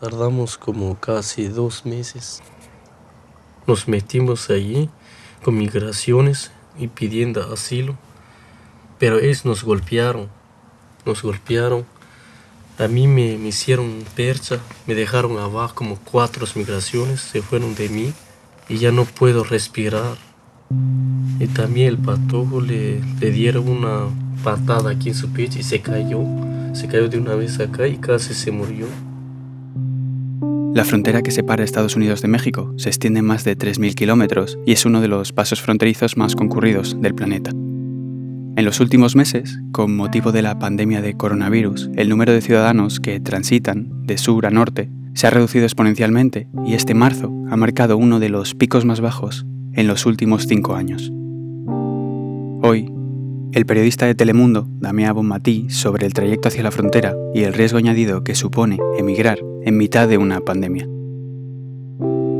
Tardamos como casi dos meses. Nos metimos allí con migraciones y pidiendo asilo, pero ellos nos golpearon, nos golpearon. A mí me, me hicieron percha, me dejaron abajo como cuatro migraciones, se fueron de mí y ya no puedo respirar. Y también el patojo le, le dieron una patada aquí en su pecho y se cayó. Se cayó de una vez acá y casi se murió. La frontera que separa Estados Unidos de México se extiende más de 3.000 kilómetros y es uno de los pasos fronterizos más concurridos del planeta. En los últimos meses, con motivo de la pandemia de coronavirus, el número de ciudadanos que transitan de sur a norte se ha reducido exponencialmente y este marzo ha marcado uno de los picos más bajos en los últimos cinco años. Hoy, el periodista de Telemundo, Damián Bonmatí, sobre el trayecto hacia la frontera y el riesgo añadido que supone emigrar en mitad de una pandemia.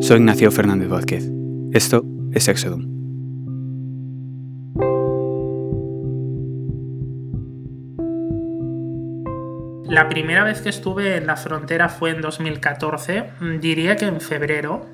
Soy Ignacio Fernández Vázquez. Esto es Exodum. La primera vez que estuve en la frontera fue en 2014, diría que en febrero,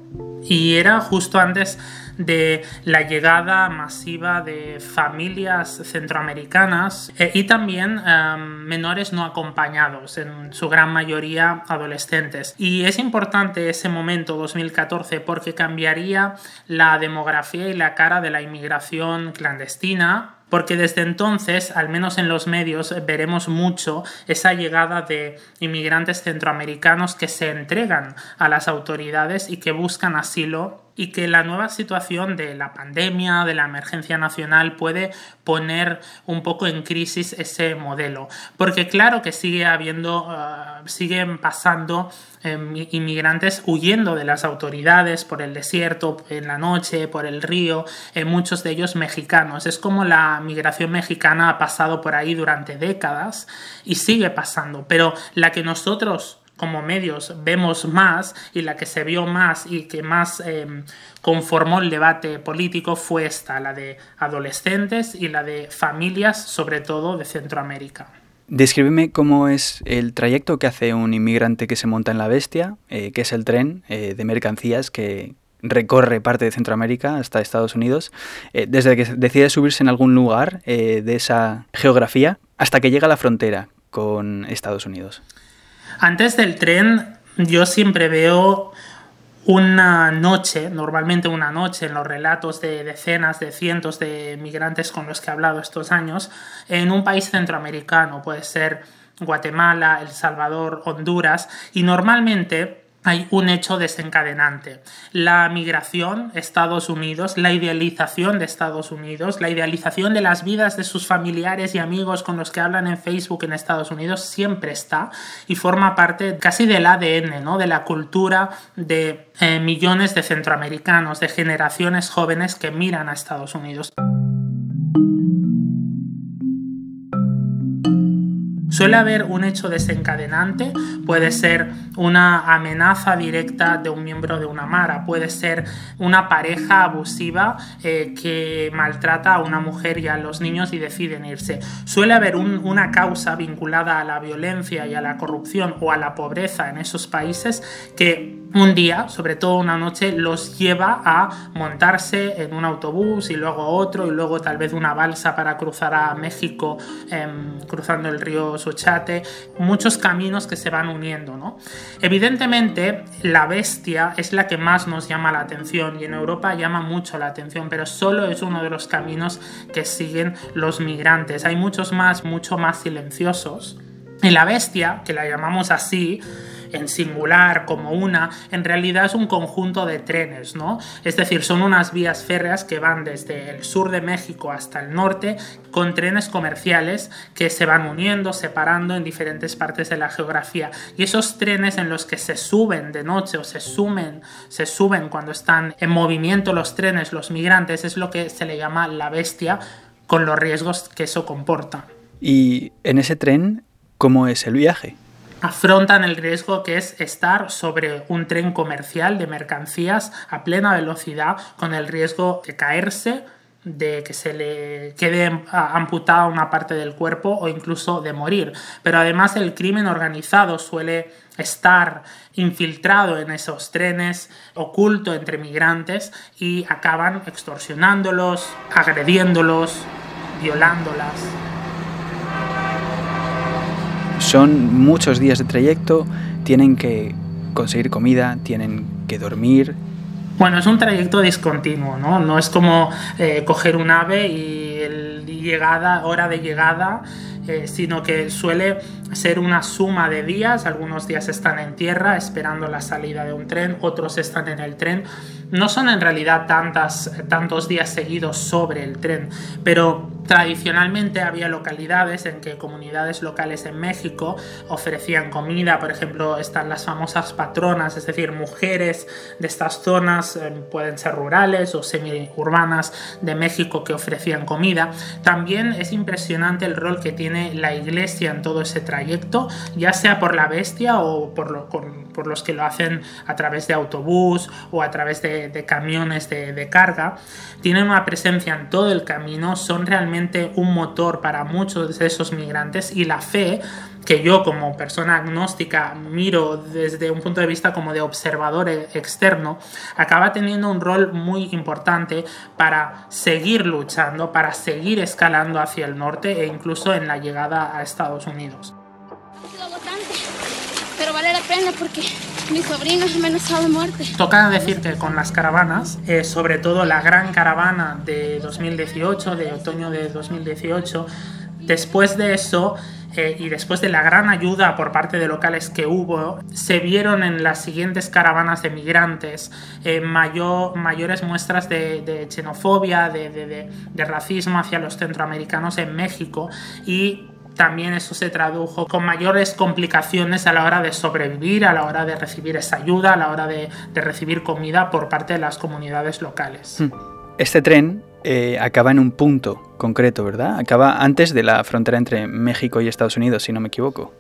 y era justo antes de la llegada masiva de familias centroamericanas eh, y también em, menores no acompañados, en su gran mayoría adolescentes. Y es importante ese momento 2014 porque cambiaría la demografía y la cara de la inmigración clandestina porque desde entonces, al menos en los medios, veremos mucho esa llegada de inmigrantes centroamericanos que se entregan a las autoridades y que buscan asilo y que la nueva situación de la pandemia, de la emergencia nacional, puede poner un poco en crisis ese modelo. Porque claro que sigue habiendo, uh, siguen pasando um, inmigrantes huyendo de las autoridades por el desierto, en la noche, por el río, eh, muchos de ellos mexicanos. Es como la migración mexicana ha pasado por ahí durante décadas y sigue pasando. Pero la que nosotros como medios vemos más y la que se vio más y que más em, conformó el debate político fue esta, la de adolescentes y la de familias, sobre todo de Centroamérica. Descríbeme cómo es el trayecto que hace un inmigrante que se monta en la bestia, eh, que es el tren eh, de mercancías que recorre parte de Centroamérica hasta Estados Unidos, eh, desde que decide subirse en algún lugar de esa geografía hasta que llega a la frontera con Estados Unidos. Antes del tren, yo siempre veo una noche, normalmente una noche en los relatos de decenas, de cientos de migrantes con los que he hablado estos años, en un país centroamericano, puede ser Guatemala, El Salvador, Honduras, y normalmente hay un hecho desencadenante. La migración, Estados Unidos, la idealización de Estados Unidos, la idealización de las vidas de sus familiares y amigos con los que hablan en Facebook en Estados Unidos siempre está y forma parte casi del ADN, ¿no? de la cultura de eh, millones de centroamericanos, de generaciones jóvenes que miran a Estados Unidos. Suele haber un hecho desencadenante, puede ser una amenaza directa de un miembro de una mara, puede ser una pareja abusiva eh, que maltrata a una mujer y a los niños y deciden irse. Suele haber una causa vinculada a la violencia y a la corrupción o a la pobreza en esos países que un día, sobre todo una noche, los lleva a montarse en un autobús y luego otro y luego tal vez una balsa para cruzar a México em, cruzando el río Sochate, muchos caminos que se van uniendo. ¿no? Evidentemente, la bestia es la que más nos llama la atención y en Europa llama mucho la atención, pero solo es uno de los caminos que siguen los migrantes. Hay muchos más, mucho más silenciosos. Y la bestia, que la llamamos así, en singular como una, en realidad es un conjunto de trenes, ¿no? Es decir, son unas vías férreas que van desde el sur de México hasta el norte con trenes comerciales que se van uniendo, separando en diferentes partes de la geografía. Y esos trenes en los que se suben de noche o se sumen, se suben cuando están en movimiento los trenes, los migrantes, es lo que se le llama la bestia con los riesgos que eso comporta. Y en ese tren, ¿cómo es el viaje? Afrontan el riesgo que es estar sobre un tren comercial de mercancías a plena velocidad con el riesgo de caerse, de que se le quede amputada una parte del cuerpo o incluso de morir. Pero además el crimen organizado suele estar infiltrado en esos trenes, oculto entre migrantes y acaban extorsionándolos, agrediéndolos, violándolas. Son muchos días de trayecto, tienen que conseguir comida, tienen que dormir, bueno, es un trayecto discontinuo, ¿no? No es como eh, coger un ave y el llegada, hora de llegada, sino que suele ser una suma de días. Algunos días están en tierra esperando la salida de un tren, otros están en el tren. No son en realidad tantas, tantos días seguidos sobre el tren, pero Tradicionalmente había localidades en que comunidades locales en México ofrecían comida, por ejemplo, están las famosas patronas, es decir, mujeres de estas zonas, eh, pueden ser rurales o semiurbanas de México que ofrecían comida. También es impresionante el rol que tiene la iglesia en todo ese trayecto, ya sea por la bestia o por, los que lo hacen a través de autobús o a través de, camiones de, de carga. Tienen una presencia en todo el camino, son realmente un motor para muchos de esos migrantes y la fe que yo como persona agnóstica miro desde un punto de vista como de observador e-, externo, acaba teniendo un rol muy importante para seguir luchando, para seguir escalando hacia el norte e incluso en la llegada a Estados Unidos. pero vale la pena porque mi sobrino es amenazado de muerte. Toca decir que con las caravanas, eh, sobre todo la gran caravana de 2018, de otoño de 2018, después de eso y después de la gran ayuda por parte de locales que hubo, se vieron en las siguientes caravanas de migrantes eh, mayor, mayores muestras de, xenofobia, de, de, racismo hacia los centroamericanos en México y también eso se tradujo con mayores complicaciones a la hora de sobrevivir, a la hora de recibir esa ayuda, a la hora de, recibir comida por parte de las comunidades locales. Hmm. Este tren eh, acaba en un punto concreto, ¿verdad? Acaba antes de la frontera entre México y Estados Unidos, si no me equivoco.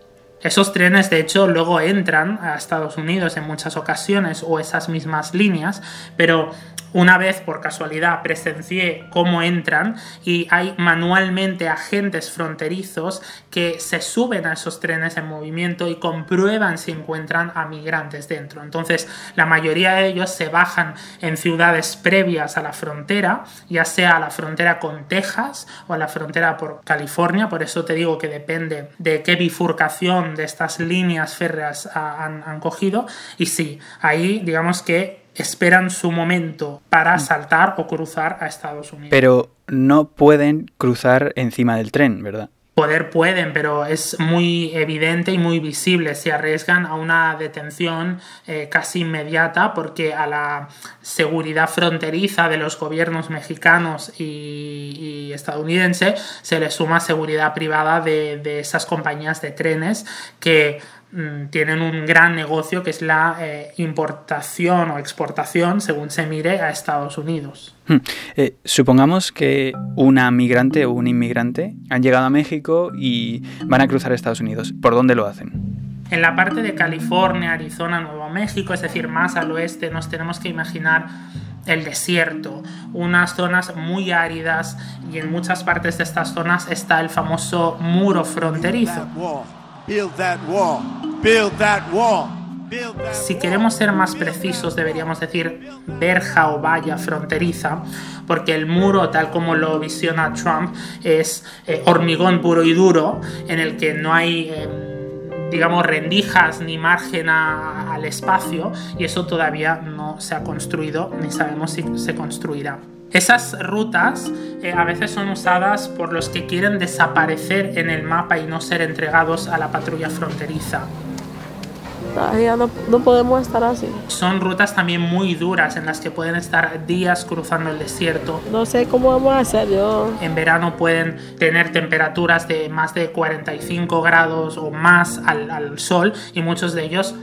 Esos trenes, de hecho, luego entran a Estados Unidos en muchas ocasiones o esas mismas líneas, pero una vez por casualidad presencié cómo entran y hay manualmente agentes fronterizos que se suben a esos trenes en movimiento y comprueban si encuentran a migrantes dentro. Entonces, la mayoría de ellos se bajan en ciudades previas a la frontera, ya sea a la frontera con Texas o a la frontera por California, por eso te digo que depende de qué bifurcación de estas líneas férreas han, han cogido. Y sí, ahí digamos que esperan su momento para mm. saltar o cruzar a Estados Unidos. Pero no pueden cruzar encima del tren, ¿verdad? Poder pueden, pero es muy evidente y muy visible. Se arriesgan a una detención eh, casi inmediata porque a la seguridad fronteriza de los gobiernos mexicanos y, estadounidense se le suma seguridad privada de, de esas compañías de trenes que tienen un gran negocio que es la eh, importación o exportación, según se mire, a Estados Unidos. Hmm. Eh, supongamos que una migrante o un inmigrante han llegado a México y van a cruzar a Estados Unidos. ¿Por dónde lo hacen? En la parte de California, Arizona, Nuevo México, es decir, más al oeste, nos tenemos que imaginar el desierto, unas zonas muy áridas y en muchas partes de estas zonas está el famoso muro fronterizo. Si queremos ser más precisos, deberíamos decir verja o valla fronteriza, porque el muro, tal como lo visiona Trump, es eh, hormigón puro y duro, en el que no hay... Em, digamos, rendijas ni margen al espacio y eso todavía no se ha construido ni sabemos si se construirá. Esas rutas eh, a veces son usadas por los que quieren desaparecer en el mapa y no ser entregados a la patrulla fronteriza. Ya no, no, podemos estar así. Son rutas también muy duras en las que pueden estar días cruzando el desierto. No sé cómo vamos a hacer yo. En verano pueden tener temperaturas de más de 45 grados o más al, al sol y muchos de ellos,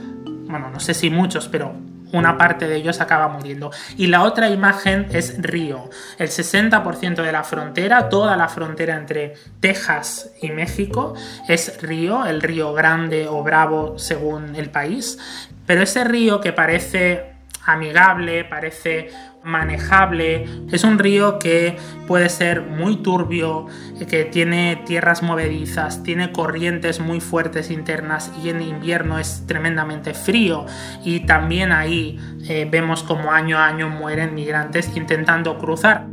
bueno, no sé si muchos, pero una parte de ellos acaba muriendo. Y la otra imagen es Río. El 60% de la frontera, toda la frontera entre Texas y México, es Río, el río Grande o Bravo según el país. Pero ese río que parece amigable, parece manejable. Es un río que puede ser muy turbio, que tiene tierras movedizas, tiene corrientes muy fuertes internas y en invierno es tremendamente frío. Y también ahí eh, vemos como año a año mueren migrantes intentando cruzar.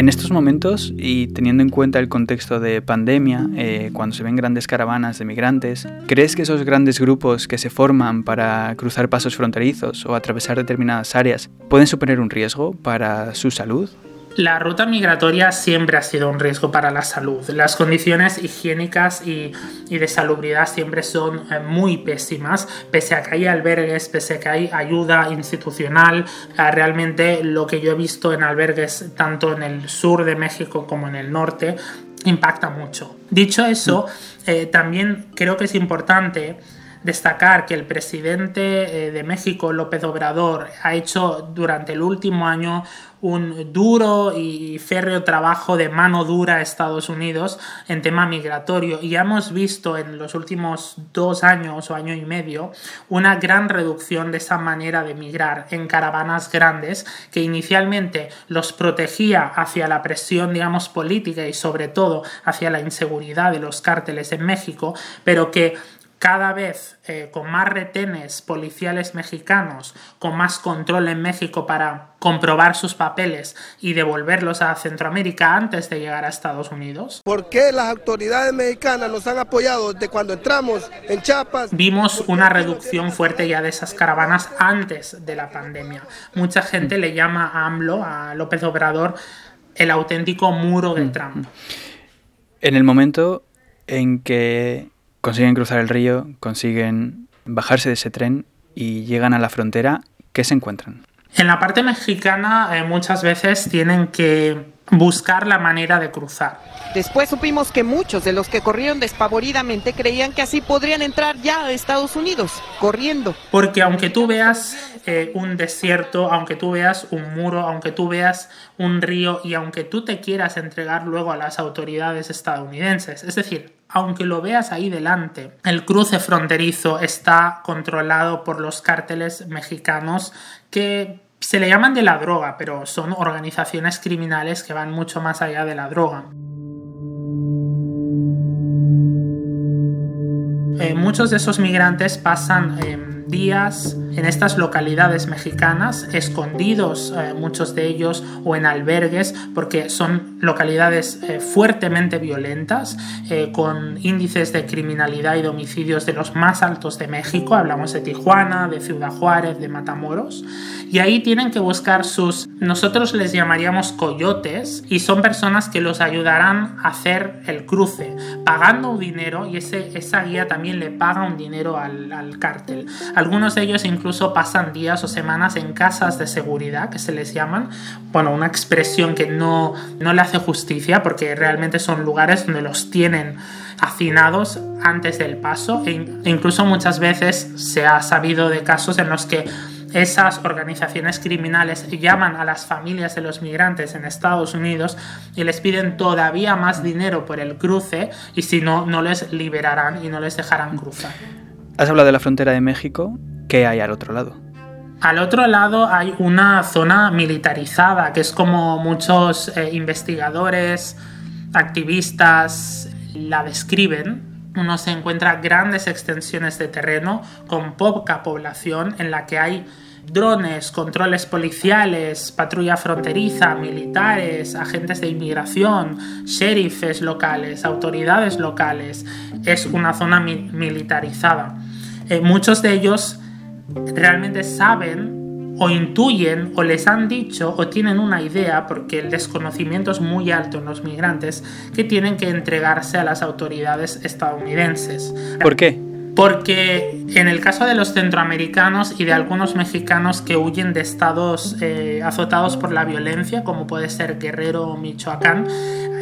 En estos momentos, y teniendo en cuenta el contexto de pandemia, eh, cuando se ven grandes caravanas de migrantes, ¿crees que esos grandes grupos que se forman para cruzar pasos fronterizos o atravesar determinadas áreas pueden suponer un riesgo para su salud? La ruta migratoria siempre ha sido un riesgo para la salud. Las condiciones higiénicas y, de salubridad siempre son eh, muy pésimas, pese a que hay albergues, pese a que hay ayuda institucional. Eh, realmente lo que yo he visto en albergues tanto en el sur de México como en el norte impacta mucho. Dicho eso, eh, también creo que es importante destacar que el presidente de México, López Obrador, ha hecho durante el último año un duro y férreo trabajo de mano dura a Estados Unidos en tema migratorio. Y hemos visto en los últimos dos años o año y medio una gran reducción de esa manera de migrar en caravanas grandes que inicialmente los protegía hacia la presión digamos política y sobre todo hacia la inseguridad de los cárteles en México pero que cada vez eh, con más retenes policiales mexicanos, con más control en México para comprobar sus papeles y devolverlos a Centroamérica antes de llegar a Estados Unidos. ¿Por qué las autoridades mexicanas nos han apoyado desde cuando entramos en Chiapas? Vimos una reducción fuerte ya de esas caravanas antes de la pandemia. Mucha gente le llama a AMLO, a López Obrador, el auténtico muro de mm. Trump. En el momento en que consiguen cruzar el río, consiguen bajarse de ese tren y llegan a la frontera, ¿qué se encuentran? En la parte mexicana eh, muchas veces tienen que buscar la manera de cruzar. Después supimos que muchos de los que corrieron despavoridamente creían que así podrían entrar ya a Estados Unidos, corriendo. Porque aunque tú veas eh, un desierto, aunque tú veas un muro, aunque tú veas un río y aunque tú te quieras entregar luego a las autoridades estadounidenses, es decir, aunque lo veas ahí delante, el cruce fronterizo está controlado por los cárteles mexicanos que se le llaman de la droga, pero son organizaciones criminales que van mucho más allá de la droga. Eh, muchos de esos migrantes pasan em, días en estas localidades mexicanas, escondidos eh, muchos de ellos o en albergues, porque son localidades eh, fuertemente violentas, eh, con índices de criminalidad y de homicidios de los más altos de México, hablamos de Tijuana, de Ciudad Juárez, de Matamoros, y ahí tienen que buscar sus, nosotros les llamaríamos coyotes, y son personas que los ayudarán a hacer el cruce, pagando dinero, y ese, esa guía también le paga un dinero al, al cártel. Algunos de ellos incluso pasan días o semanas en casas de seguridad, que se les llaman. Bueno, una expresión que no, no le hace justicia porque realmente son lugares donde los tienen hacinados antes del paso e incluso muchas veces se ha sabido de casos en los que esas organizaciones criminales llaman a las familias de los migrantes en Estados Unidos y les piden todavía más dinero por el cruce y si no, no les liberarán y no les dejarán cruzar. Has hablado de la frontera de México ¿Qué hay al otro lado? Al otro lado hay una zona militarizada, que es como muchos eh, investigadores, activistas la describen. Uno se encuentra grandes extensiones de terreno con poca población en la que hay drones, controles policiales, patrulla fronteriza, militares, agentes de inmigración, sheriffes locales, autoridades locales. Es una zona militarizada. Eh, muchos de ellos realmente saben o intuyen o les han dicho o tienen una idea, porque el desconocimiento es muy alto en los migrantes, que tienen que entregarse a las autoridades estadounidenses. ¿Por qué? Porque en el caso de los centroamericanos y de algunos mexicanos que huyen de estados eh, azotados por la violencia, como puede ser Guerrero o Michoacán,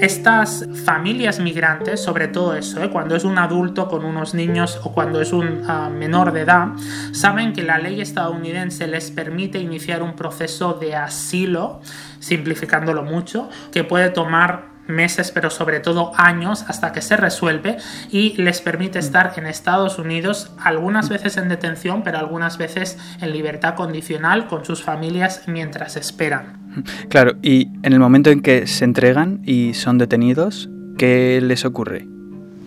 estas familias migrantes, sobre todo eso, ¿eh? cuando es un adulto con unos niños o cuando es un ah, menor de edad, saben que la ley estadounidense les permite iniciar un proceso de asilo, simplificándolo mucho, que puede tomar meses, pero sobre todo años hasta que se resuelve y les permite estar en Estados Unidos, algunas veces en detención, pero algunas veces en libertad condicional con sus familias mientras esperan. Claro, y en el momento en que se entregan y son detenidos, ¿qué les ocurre?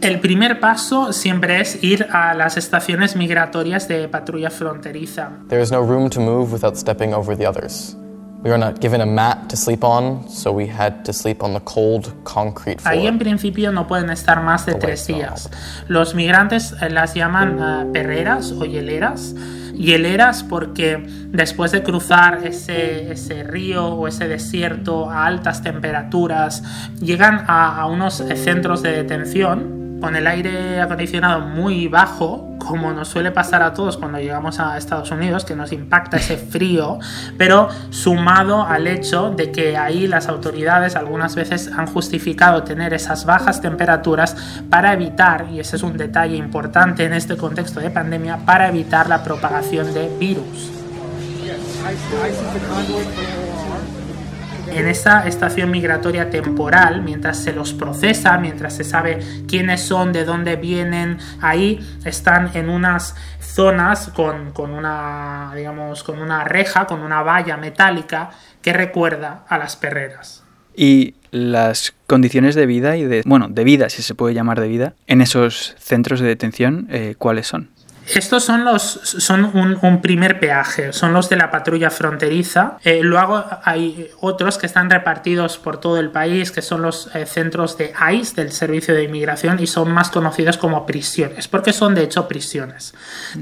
El primer paso siempre es ir a las estaciones migratorias de patrulla fronteriza. There is no room to move without stepping over the others. We were not given a mat to sleep on, so we had to sleep on the cold concrete floor. Ahí en principio no pueden estar más de tres días. Los migrantes eh, las llaman eh, perreras o hieleras. Hieleras porque después de cruzar ese, ese río o ese desierto a altas temperaturas, llegan a, a unos eh, centros de detención con el aire acondicionado muy bajo, como nos suele pasar a todos cuando llegamos a Estados Unidos, que nos impacta ese frío, pero sumado al hecho de que ahí las autoridades algunas veces han justificado tener esas bajas temperaturas para evitar, y ese es un detalle importante en este contexto de pandemia, para evitar la propagación de virus. En esta estación migratoria temporal, mientras se los procesa, mientras se sabe quiénes son, de dónde vienen, ahí están en unas zonas con, con, una, digamos, con una reja, con una valla metálica que recuerda a las perreras. Y las condiciones de vida y de, bueno, de vida, si se puede llamar de vida, en esos centros de detención, eh, ¿cuáles son? Estos son los son un, primer peaje, son los de la patrulla fronteriza. Eh, luego hay otros que están repartidos por todo el país, que son los eh, centros de ICE, del Servicio de Inmigración, y son más conocidos como prisiones, porque son de hecho prisiones.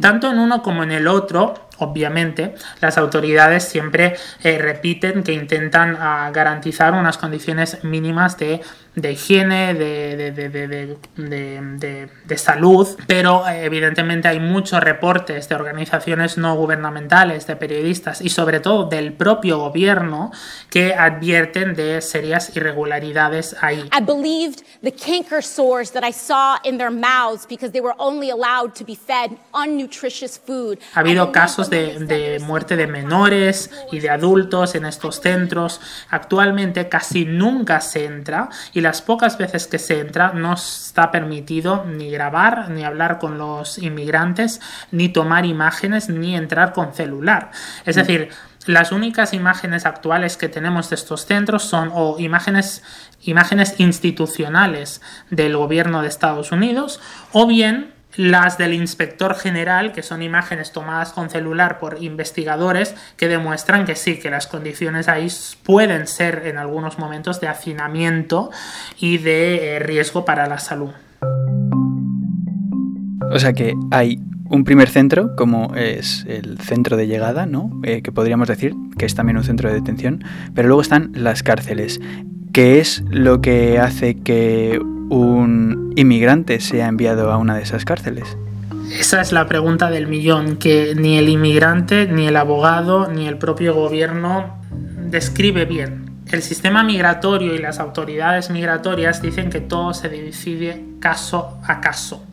Tanto en uno como en el otro, obviamente, las autoridades siempre eh, repiten que intentan uh, garantizar unas condiciones mínimas de, de higiene, de, de, de, salud, pero eh, evidentemente hay muchos reportes de organizaciones no gubernamentales, de periodistas y sobre todo del propio gobierno que advierten de serias irregularidades ahí. I believed the canker sores that I saw in their mouths because they were only allowed to be fed unnutritious food. Ha habido casos de, de, muerte de menores y de adultos en estos centros. Actualmente casi nunca se entra y las pocas veces que se entra no está permitido ni grabar, ni hablar con los inmigrantes, ni tomar imágenes, ni entrar con celular. Es decir, las únicas imágenes actuales que tenemos de estos centros son o imágenes, imágenes institucionales del gobierno de Estados Unidos o bien las del inspector general, que son imágenes tomadas con celular por investigadores que demuestran que sí, que las condiciones ahí pueden ser en algunos momentos de hacinamiento y de eh, riesgo para la salud. O sea que hay un primer centro, como es el centro de llegada, ¿no? Eh, que podríamos decir que es también un centro de detención, pero luego están las cárceles. ¿Qué es lo que hace que un inmigrante sea enviado a una de esas cárceles? Esa es la pregunta del millón, que ni el inmigrante, ni el abogado, ni el propio gobierno describe bien. El sistema migratorio y las autoridades migratorias dicen que todo se decide caso a caso.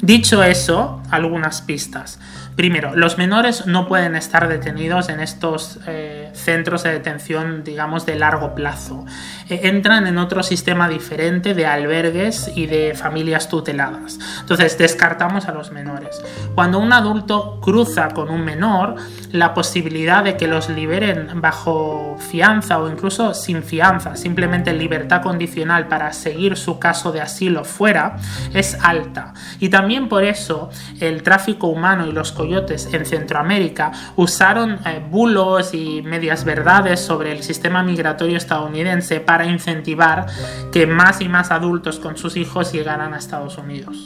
Dicho eso, algunas pistas. Primero, los menores no pueden estar detenidos en estos eh, centros de detención, digamos, de largo plazo. Eh, entran en otro sistema diferente de albergues y de familias tuteladas. Entonces, descartamos a los menores. Cuando un adulto cruza con un menor, la posibilidad de que los liberen bajo fianza o incluso sin fianza, simplemente libertad condicional para seguir su caso de asilo fuera, es alta. Y también por eso el tráfico humano y los coyotes en Centroamérica usaron eh, bulos y medias verdades sobre el sistema migratorio estadounidense para incentivar que más y más adultos con sus hijos llegaran a Estados Unidos.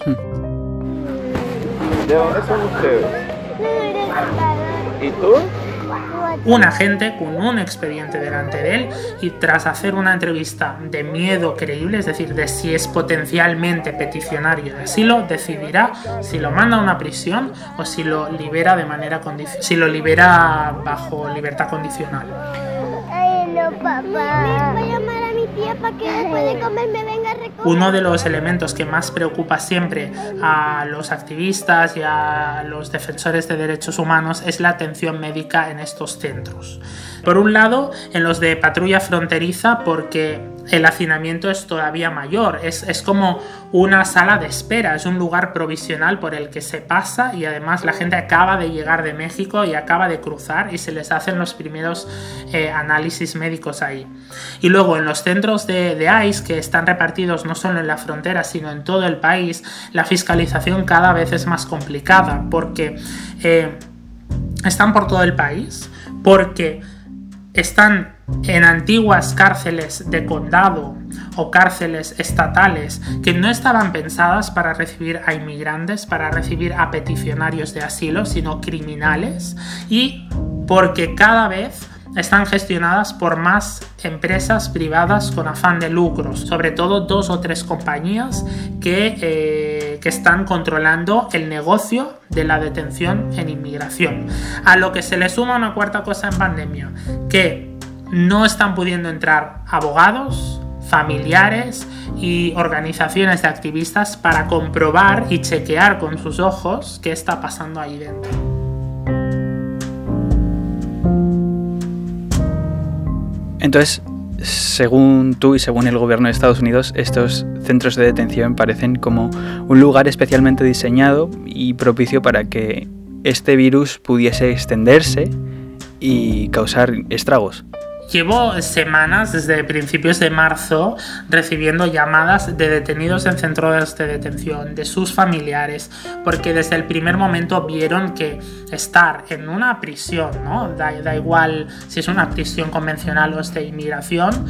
¿De dónde son ustedes? ¿Y tú? Un agente con un expediente delante de él y tras hacer una entrevista de miedo creíble, es decir, de si es potencialmente peticionario de asilo, decidirá si lo manda a una prisión o si lo libera de manera condicional, si lo libera bajo libertad condicional. Ay, no, papá. Uno de los elementos que más preocupa siempre a los activistas y a los defensores de derechos humanos es la atención médica en estos centros. Por un lado, en los de patrulla fronteriza, porque el hacinamiento es todavía mayor. Es, es, como una sala de espera, es un lugar provisional por el que se pasa y además la gente acaba de llegar de México y acaba de cruzar y se les hacen los primeros eh, análisis médicos ahí. Y luego en los centros de, de, ICE, que están repartidos no solo en la frontera, sino en todo el país, la fiscalización cada vez es más complicada porque eh, están por todo el país, porque están en antiguas cárceles de condado o cárceles estatales que no estaban pensadas para recibir a inmigrantes, para recibir a peticionarios de asilo, sino criminales, y porque cada vez están gestionadas por más empresas privadas con afán de lucros, sobre todo dos o tres compañías que, eh, que, están controlando el negocio de la detención en inmigración. A lo que se le suma una cuarta cosa en pandemia, que no están pudiendo entrar abogados, familiares y organizaciones de activistas para comprobar y chequear con sus ojos qué está pasando ahí dentro. Entonces, según tú y según el gobierno de Estados Unidos, estos centros de detención parecen como un lugar especialmente diseñado y propicio para que este virus pudiese extenderse y causar estragos. Llevo semanas, desde principios de marzo, recibiendo llamadas de detenidos en centros de detención, de sus familiares, porque desde el primer momento vieron que estar en una prisión, ¿no? da, da igual si es una prisión convencional o es de inmigración,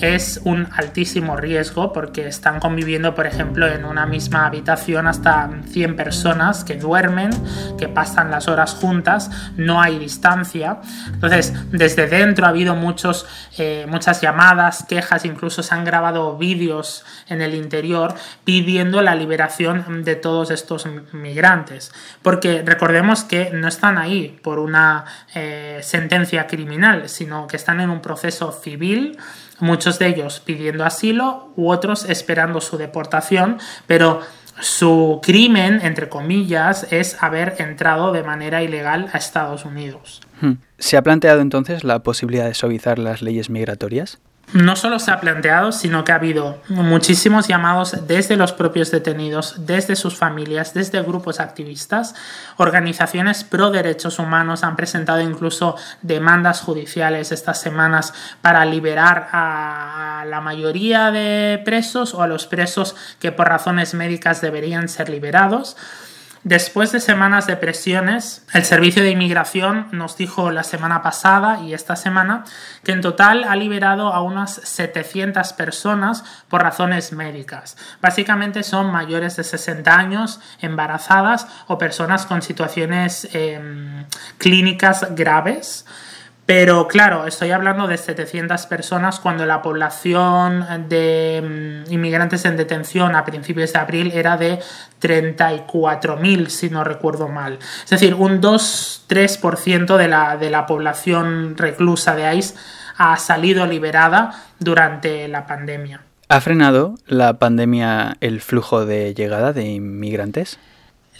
es un altísimo riesgo porque están conviviendo, por ejemplo, en una misma habitación hasta 100 personas que duermen, que pasan las horas juntas, no hay distancia. Entonces, desde dentro ha habido muchos, eh, muchas llamadas, quejas, incluso se han grabado vídeos en el interior pidiendo la liberación de todos estos migrantes. Porque recordemos que no están ahí por una eh, sentencia criminal, sino que están en un proceso civil muchos de ellos pidiendo asilo u otros esperando su deportación, pero su crimen, entre comillas, es haber entrado de manera ilegal a Estados Unidos. Hmm. ¿Se ha planteado entonces la posibilidad de suavizar las leyes migratorias? No solo se ha planteado, sino que ha habido muchísimos llamados desde los propios detenidos, desde sus familias, desde grupos activistas. Organizaciones pro derechos humanos han presentado incluso demandas judiciales estas semanas para liberar a la mayoría de presos o a los presos que por razones médicas deberían ser liberados. Después de semanas de presiones, el Servicio de Inmigración nos dijo la semana pasada y esta semana que en total ha liberado a unas 700 personas por razones médicas. Básicamente son mayores de 60 años, embarazadas o personas con situaciones em, clínicas graves. Pero claro, estoy hablando de 700 personas cuando la población de mm, inmigrantes en detención a principios de abril era de 34.000, si no recuerdo mal. Es decir, un 2-3% de la, de la población reclusa de ICE ha salido liberada durante la pandemia. ¿Ha frenado la pandemia el flujo de llegada de inmigrantes?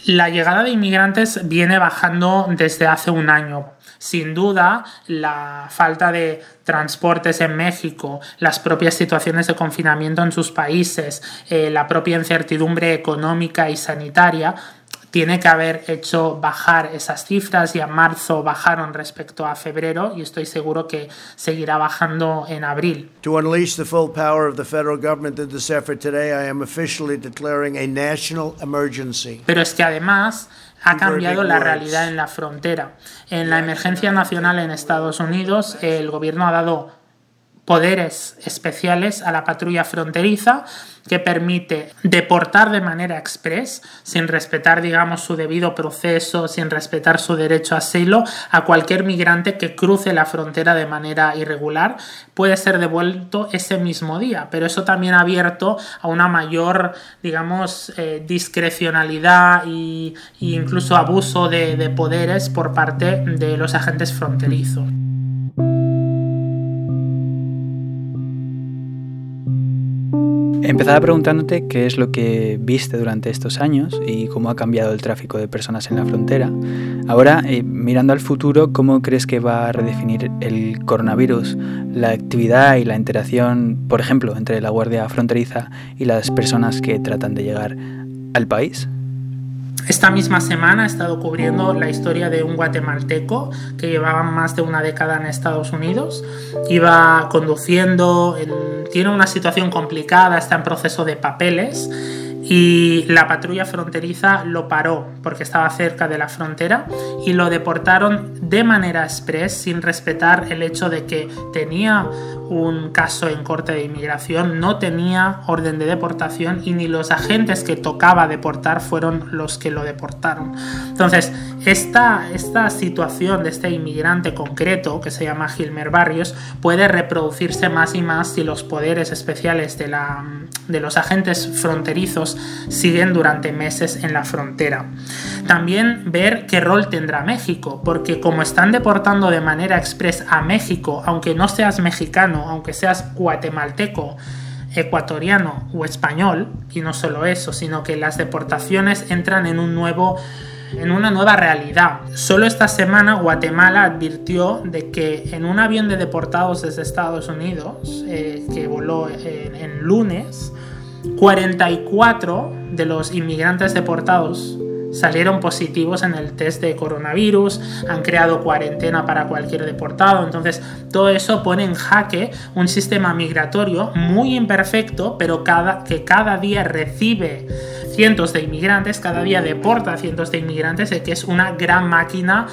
La llegada de inmigrantes viene bajando desde hace un año. Sin duda, la falta de transportes en México, las propias situaciones de confinamiento en sus países, eh, la propia incertidumbre económica y sanitaria tiene que haber hecho bajar esas cifras y a marzo bajaron respecto a febrero y estoy seguro que seguirá bajando en abril. To unleash the full power of the federal government in this effort today, I am officially declaring a national emergency. Pero es que además ha cambiado la realidad en la frontera. En la emergencia nacional en Estados Unidos, el gobierno ha dado poderes especiales a la patrulla fronteriza que permite deportar de manera express, sin respetar, digamos, su debido proceso, sin respetar su derecho a asilo, a cualquier migrante que cruce la frontera de manera irregular, puede ser devuelto ese mismo día. Pero eso también ha abierto a una mayor, digamos, eh, discrecionalidad e incluso abuso de, de poderes por parte de los agentes fronterizos. Empezaba preguntándote qué es lo que viste durante estos años y cómo ha cambiado el tráfico de personas en la frontera. Ahora, eh, mirando al futuro, ¿cómo crees que va a redefinir el coronavirus la actividad y la interacción, por ejemplo, entre la Guardia Fronteriza y las personas que tratan de llegar al país? Esta misma semana he estado cubriendo la historia de un guatemalteco que llevaba más de una década en Estados Unidos. Iba conduciendo, tiene una situación complicada, está en proceso de papeles y la patrulla fronteriza lo paró porque estaba cerca de la frontera y lo deportaron de manera express sin respetar el hecho de que tenía un caso en corte de inmigración, no tenía orden de deportación y ni los agentes que tocaba deportar fueron los que lo deportaron. Entonces, esta, esta situación de este inmigrante concreto, que se llama Gilmer Barrios, puede reproducirse más y más si los poderes especiales de, la, de los agentes fronterizos siguen durante meses en la frontera. También ver qué rol tendrá México, porque como están deportando de manera express a México, aunque no seas mexicano, aunque seas guatemalteco, ecuatoriano o español, y no solo eso, sino que las deportaciones entran en un nuevo en una nueva realidad. Solo esta semana Guatemala advirtió de que en un avión de deportados desde Estados Unidos, eh, que voló en, en lunes, 44 de los inmigrantes deportados salieron positivos en el test de coronavirus, han creado cuarentena para cualquier deportado, entonces todo eso pone en jaque un sistema migratorio muy imperfecto, pero cada, que cada día recibe cientos de inmigrantes, cada día deporta cientos de inmigrantes, que es una gran máquina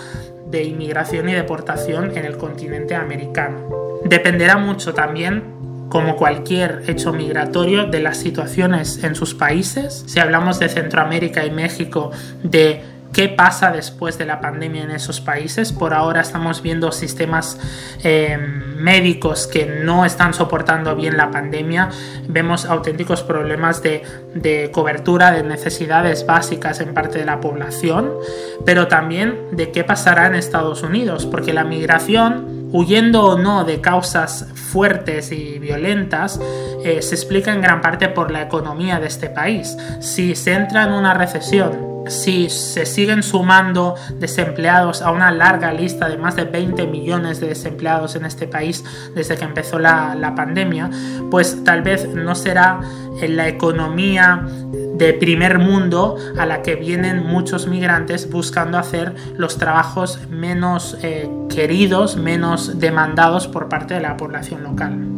de inmigración y deportación en el continente americano. Dependerá mucho también como cualquier hecho migratorio, de las situaciones en sus países. Si hablamos de Centroamérica y México, de qué pasa después de la pandemia en esos países. Por ahora estamos viendo sistemas eh, médicos que no están soportando bien la pandemia. Vemos auténticos problemas de, de, cobertura de necesidades básicas en parte de la población, pero también de qué pasará en Estados Unidos, porque la migración, huyendo o no de causas fuertes y violentas eh, se explica en gran parte por la economía de este país. Si se entra en una recesión, si se siguen sumando desempleados a una larga lista de más de 20 millones de desempleados en este país desde que empezó la, pandemia, pues tal vez no será en la economía de primer mundo a la que vienen muchos migrantes buscando hacer los trabajos menos eh, queridos, menos demandados por parte de la población local.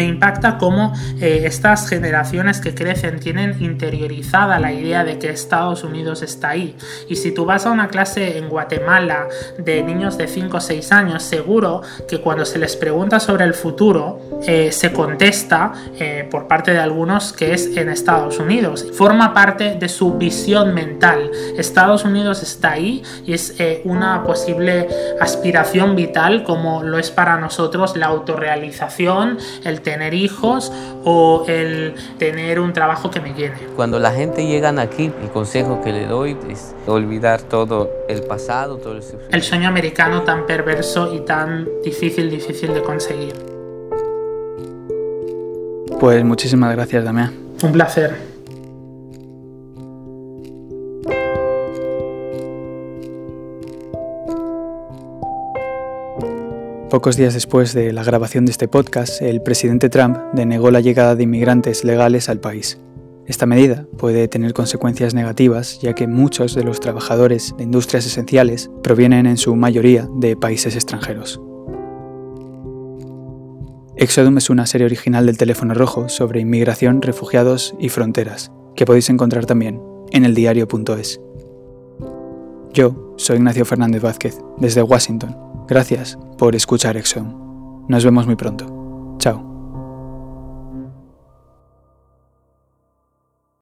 Me impacta cómo eh, estas generaciones que crecen tienen interiorizada la idea de que Estados Unidos está ahí. Y si tú vas a una clase en Guatemala de niños de 5 o 6 años, seguro que cuando se les pregunta sobre el futuro, eh, se contesta eh, por parte de algunos que es en Estados Unidos. Forma parte de su visión mental. Estados Unidos está ahí y es una posible aspiración vital como lo es para nosotros la autorrealización, el tener hijos o el tener un trabajo que me llene. Cuando la gente llega aquí, el consejo que le doy es olvidar todo el pasado, todo el... El sueño americano tan perverso y tan difícil, difícil de conseguir. Pues muchísimas gracias, Damián. Un placer. Pocos días después de la grabación de este podcast, el presidente Trump denegó la llegada de inmigrantes legales al país. Esta medida puede tener consecuencias negativas ya que muchos de los trabajadores de industrias esenciales provienen en su mayoría de países extranjeros. Exodum es una serie original del teléfono rojo sobre inmigración, refugiados y fronteras, que podéis encontrar también en eldiario.es. Yo soy Ignacio Fernández Vázquez, desde Washington Gracias por escuchar Exxon. Nos vemos muy pronto. Chao.